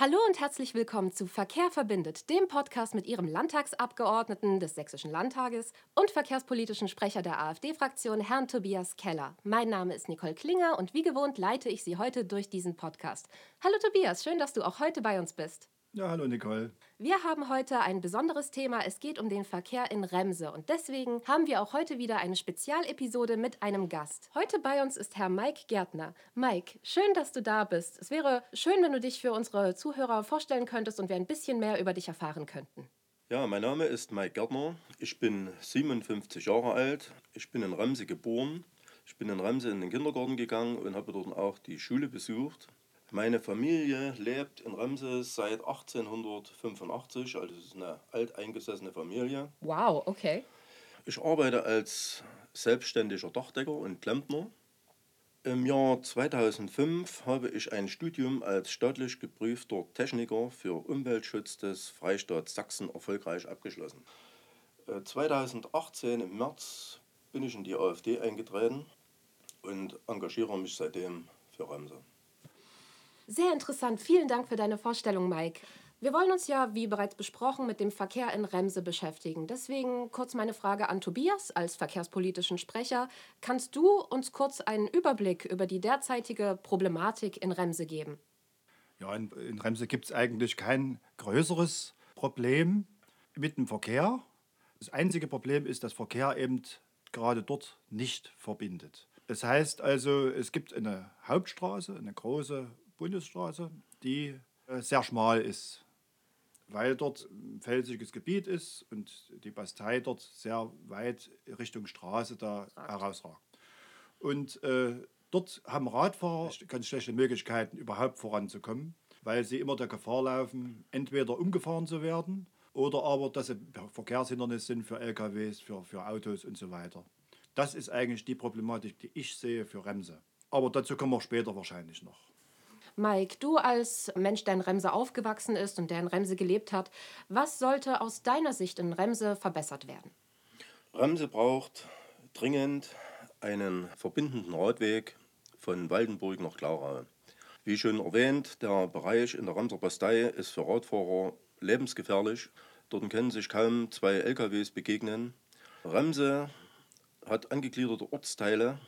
Hallo und herzlich willkommen zu Verkehr verbindet, dem Podcast mit Ihrem Landtagsabgeordneten des Sächsischen Landtages und verkehrspolitischen Sprecher der AfD-Fraktion, Herrn Tobias Keller. Mein Name ist Nicole Klinger und wie gewohnt leite ich Sie heute durch diesen Podcast. Hallo Tobias, schön, dass du auch heute bei uns bist. Ja, hallo Nicole. Wir haben heute ein besonderes Thema. Es geht um den Verkehr in Remse. Und deswegen haben wir auch heute wieder eine Spezialepisode mit einem Gast. Heute bei uns ist Herr Mike Gärtner. Mike, schön, dass du da bist. Es wäre schön, wenn du dich für unsere Zuhörer vorstellen könntest und wir ein bisschen mehr über dich erfahren könnten. Ja, mein Name ist Mike Gärtner. Ich bin 57 Jahre alt. Ich bin in Remse geboren. Ich bin in Remse in den Kindergarten gegangen und habe dort auch die Schule besucht. Meine Familie lebt in Remse seit 1885, also es ist eine alteingesessene Familie. Wow, okay. Ich arbeite als selbstständiger Dachdecker und Klempner. Im Jahr 2005 habe ich ein Studium als staatlich geprüfter Techniker für Umweltschutz des Freistaats Sachsen erfolgreich abgeschlossen. 2018 äh, im März bin ich in die AfD eingetreten und engagiere mich seitdem für Remse. Sehr interessant. Vielen Dank für deine Vorstellung, Mike. Wir wollen uns ja, wie bereits besprochen, mit dem Verkehr in Remse beschäftigen. Deswegen kurz meine Frage an Tobias als verkehrspolitischen Sprecher. Kannst du uns kurz einen Überblick über die derzeitige Problematik in Remse geben? Ja, in, in Remse gibt es eigentlich kein größeres Problem mit dem Verkehr. Das einzige Problem ist, dass Verkehr eben gerade dort nicht verbindet. Das heißt also, es gibt eine Hauptstraße, eine große Bundesstraße, die äh, sehr schmal ist, weil dort felsiges Gebiet ist und die Bastei dort sehr weit Richtung Straße da herausragt. Und äh, dort haben Radfahrer ganz schlechte Möglichkeiten, überhaupt voranzukommen, weil sie immer der Gefahr laufen, entweder umgefahren zu werden oder aber, dass sie Verkehrshindernis sind für LKWs, für, für Autos und so weiter. Das ist eigentlich die Problematik, die ich sehe für Remse. Aber dazu kommen wir später wahrscheinlich noch. Mike, du als Mensch, der in Remse aufgewachsen ist und der in Remse gelebt hat, was sollte aus deiner Sicht in Remse verbessert werden? Remse braucht dringend einen verbindenden Radweg von Waldenburg nach Klarau. Wie schon erwähnt, der Bereich in der Remser Bastei ist für Radfahrer lebensgefährlich. Dort können sich kaum zwei LKWs begegnen. Remse hat angegliederte Ortsteile.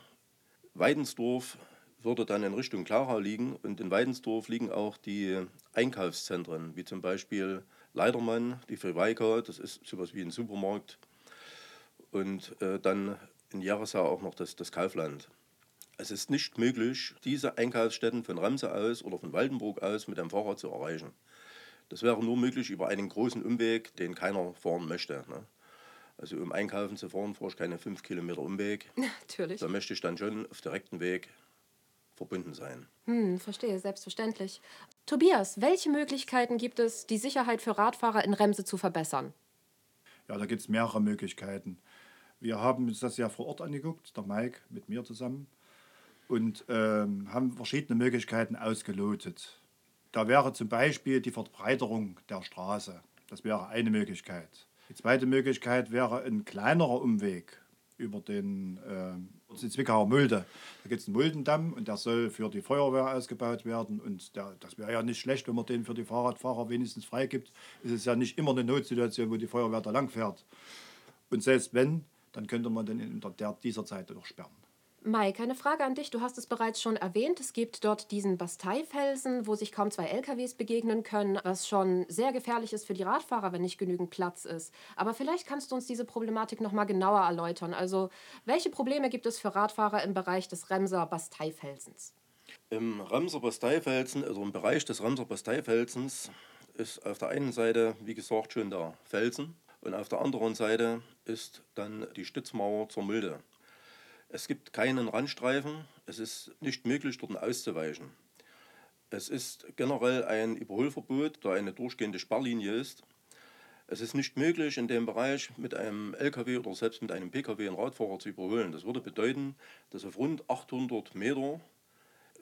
Weidensdorf würde dann in Richtung Klarau liegen und in Weidensdorf liegen auch die Einkaufszentren, wie zum Beispiel Leidermann, die Friweika, das ist sowas wie ein Supermarkt und äh, dann in Jaresau auch noch das, das Kaufland. Es ist nicht möglich, diese Einkaufsstätten von Ramse aus oder von Waldenburg aus mit dem Fahrrad zu erreichen. Das wäre nur möglich über einen großen Umweg, den keiner fahren möchte. Ne? Also um einkaufen zu fahren, fahre ich keine fünf Kilometer Umweg. Natürlich. Da möchte ich dann schon auf direkten Weg verbunden sein. Hm, verstehe, selbstverständlich. Tobias, welche Möglichkeiten gibt es, die Sicherheit für Radfahrer in Remse zu verbessern? Ja, da gibt es mehrere Möglichkeiten. Wir haben uns das ja vor Ort angeguckt, der Mike mit mir zusammen, und ähm, haben verschiedene Möglichkeiten ausgelotet. Da wäre zum Beispiel die Verbreiterung der Straße. Das wäre eine Möglichkeit. Die zweite Möglichkeit wäre ein kleinerer Umweg über den äh, Zwickauer Mulde. Da gibt es einen Muldendamm und der soll für die Feuerwehr ausgebaut werden. Und der, das wäre ja nicht schlecht, wenn man den für die Fahrradfahrer wenigstens freigibt. Es ist ja nicht immer eine Notsituation, wo die Feuerwehr da lang fährt. Und selbst wenn, dann könnte man den in der, dieser Zeit doch sperren. Mike, eine Frage an dich. Du hast es bereits schon erwähnt. Es gibt dort diesen Basteifelsen, wo sich kaum zwei LKWs begegnen können, was schon sehr gefährlich ist für die Radfahrer, wenn nicht genügend Platz ist. Aber vielleicht kannst du uns diese Problematik noch mal genauer erläutern. Also, welche Probleme gibt es für Radfahrer im Bereich des Remser Basteifelsens? Im Remser Basteifelsen, also im Bereich des Remser Basteifelsens, ist auf der einen Seite, wie gesagt, schon der Felsen und auf der anderen Seite ist dann die Stützmauer zur Mulde. Es gibt keinen Randstreifen, es ist nicht möglich, dort auszuweichen. Es ist generell ein Überholverbot, da eine durchgehende Sperrlinie ist. Es ist nicht möglich, in dem Bereich mit einem LKW oder selbst mit einem PKW einen Radfahrer zu überholen. Das würde bedeuten, dass auf rund 800 Meter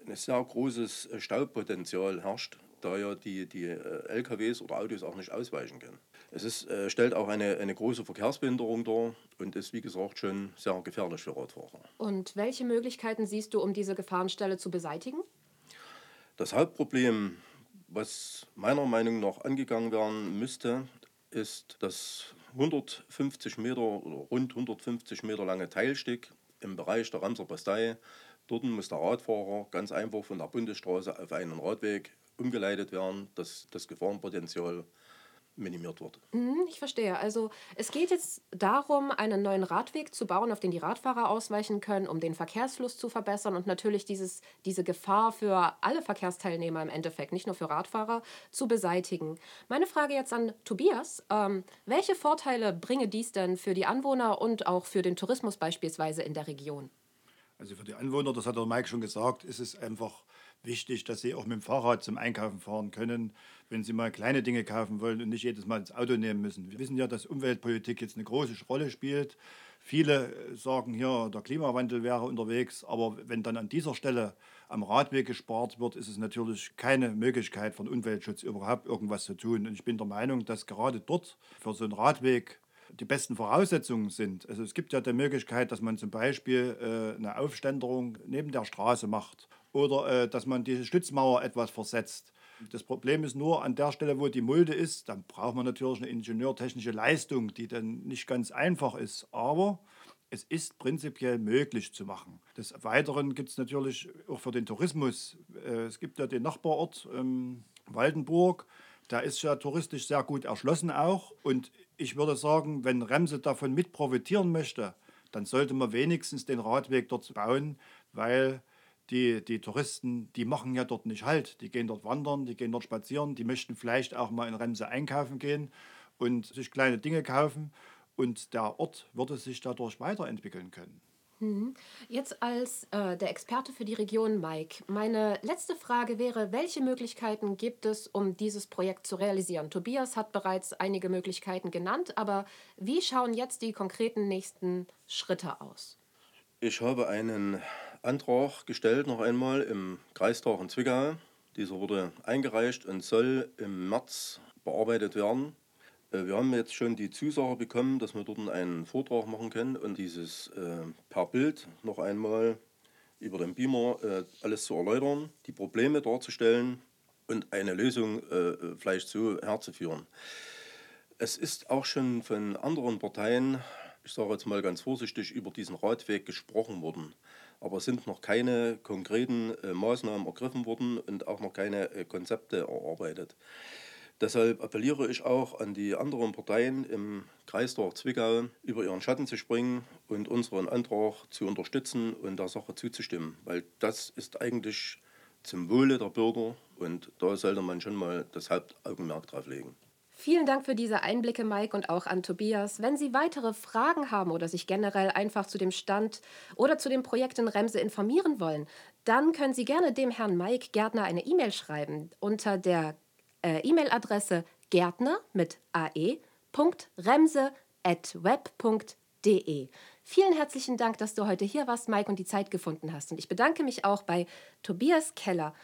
ein sehr großes Staubpotenzial herrscht da ja die, die äh, LKWs oder Autos auch nicht ausweichen können. Es ist, äh, stellt auch eine, eine große Verkehrsbehinderung dar und ist, wie gesagt, schon sehr gefährlich für Radfahrer. Und welche Möglichkeiten siehst du, um diese Gefahrenstelle zu beseitigen? Das Hauptproblem Was meiner Meinung nach angegangen werden müsste, ist das 150 Meter oder rund 150 Meter lange Teilstück im Bereich der Ramser Bastei. Dort muss der Radfahrer ganz einfach von der Bundesstraße auf einen Radweg umgeleitet werden, dass das Gefahrenpotenzial minimiert wird. Mhm, ich verstehe. Also es geht jetzt darum, einen neuen Radweg zu bauen, auf den die Radfahrer ausweichen können, um den Verkehrsfluss zu verbessern und natürlich dieses, diese Gefahr für alle Verkehrsteilnehmer im Endeffekt, nicht nur für Radfahrer, zu beseitigen. Meine Frage jetzt an Tobias, ähm, welche Vorteile bringe dies denn für die Anwohner und auch für den Tourismus beispielsweise in der Region? Also für die Anwohner, das hat der Mike schon gesagt, ist es einfach wichtig, dass sie auch mit dem Fahrrad zum Einkaufen fahren können, wenn sie mal kleine Dinge kaufen wollen und nicht jedes Mal ins Auto nehmen müssen. Wir wissen ja, dass Umweltpolitik jetzt eine große Rolle spielt. Viele sagen hier, der Klimawandel wäre unterwegs, aber wenn dann an dieser Stelle am Radweg gespart wird, ist es natürlich keine Möglichkeit von Umweltschutz überhaupt irgendwas zu tun. Und ich bin der Meinung, dass gerade dort für so einen Radweg die besten Voraussetzungen sind. Also es gibt ja die Möglichkeit, dass man zum Beispiel äh, eine Aufständerung neben der Straße macht oder äh, dass man diese Stützmauer etwas versetzt. Das Problem ist nur, an der Stelle, wo die Mulde ist, dann braucht man natürlich eine ingenieurtechnische Leistung, die dann nicht ganz einfach ist. Aber es ist prinzipiell möglich zu machen. Des Weiteren gibt es natürlich auch für den Tourismus. Äh, es gibt ja den Nachbarort ähm, Waldenburg. Der ist ja touristisch sehr gut erschlossen auch. Und ich würde sagen, wenn Remse davon mit profitieren möchte, dann sollte man wenigstens den Radweg dort bauen, weil die, die Touristen, die machen ja dort nicht halt. Die gehen dort wandern, die gehen dort spazieren, die möchten vielleicht auch mal in Remse einkaufen gehen und sich kleine Dinge kaufen. Und der Ort würde sich dadurch weiterentwickeln können. Mhm. Jetzt als äh, der Experte für die Region, Mike, meine letzte Frage wäre, welche Möglichkeiten gibt es, um dieses Projekt zu realisieren? Tobias hat bereits einige Möglichkeiten genannt, aber wie schauen jetzt die konkreten nächsten Schritte aus? Ich habe einen Antrag gestellt, noch einmal im Kreistag in Zwickau. Dieser wurde eingereicht und soll im März bearbeitet werden. Äh, wir haben jetzt schon die Zusage bekommen, dass wir dort einen Vortrag machen können und dieses äh, per Bild noch einmal über den Beamer äh, alles zu erläutern, die Probleme darzustellen und eine Lösung äh, vielleicht so herzuführen. Es ist auch schon von anderen Parteien, ich sage jetzt mal ganz vorsichtig, über diesen Radweg gesprochen worden. Aber es sind noch keine konkreten äh, Maßnahmen ergriffen worden und auch noch keine äh, Konzepte erarbeitet. Deshalb appelliere ich auch an die anderen Parteien im Kreistag Zwickau, über ihren Schatten zu springen und unseren Antrag zu unterstützen und der Sache zuzustimmen. Weil das ist eigentlich zum Wohle der Bürger und da sollte man schon mal das Hauptaugenmerk drauf legen. Vielen Dank für diese Einblicke, Mike, und auch an Tobias. Wenn Sie weitere Fragen haben oder sich generell einfach zu dem Stand oder zu dem Projekt in Remse informieren wollen, dann können Sie gerne dem Herrn Mike Gärtner eine E-Mail schreiben unter der äh, E-Mail-Adresse gärtner mit ae.remse.web.de. Vielen herzlichen Dank, dass du heute hier warst, Mike, und die Zeit gefunden hast. Und ich bedanke mich auch bei Tobias Keller.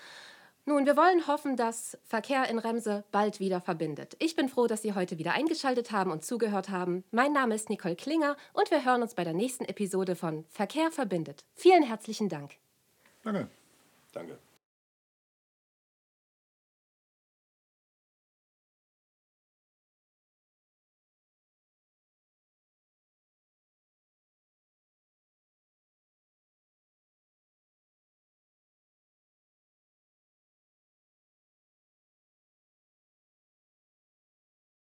Nun, wir wollen hoffen, dass Verkehr in Remse bald wieder verbindet. Ich bin froh, dass Sie heute wieder eingeschaltet haben und zugehört haben. Mein Name ist Nicole Klinger und wir hören uns bei der nächsten Episode von Verkehr verbindet. Vielen herzlichen Dank. Danke. Danke.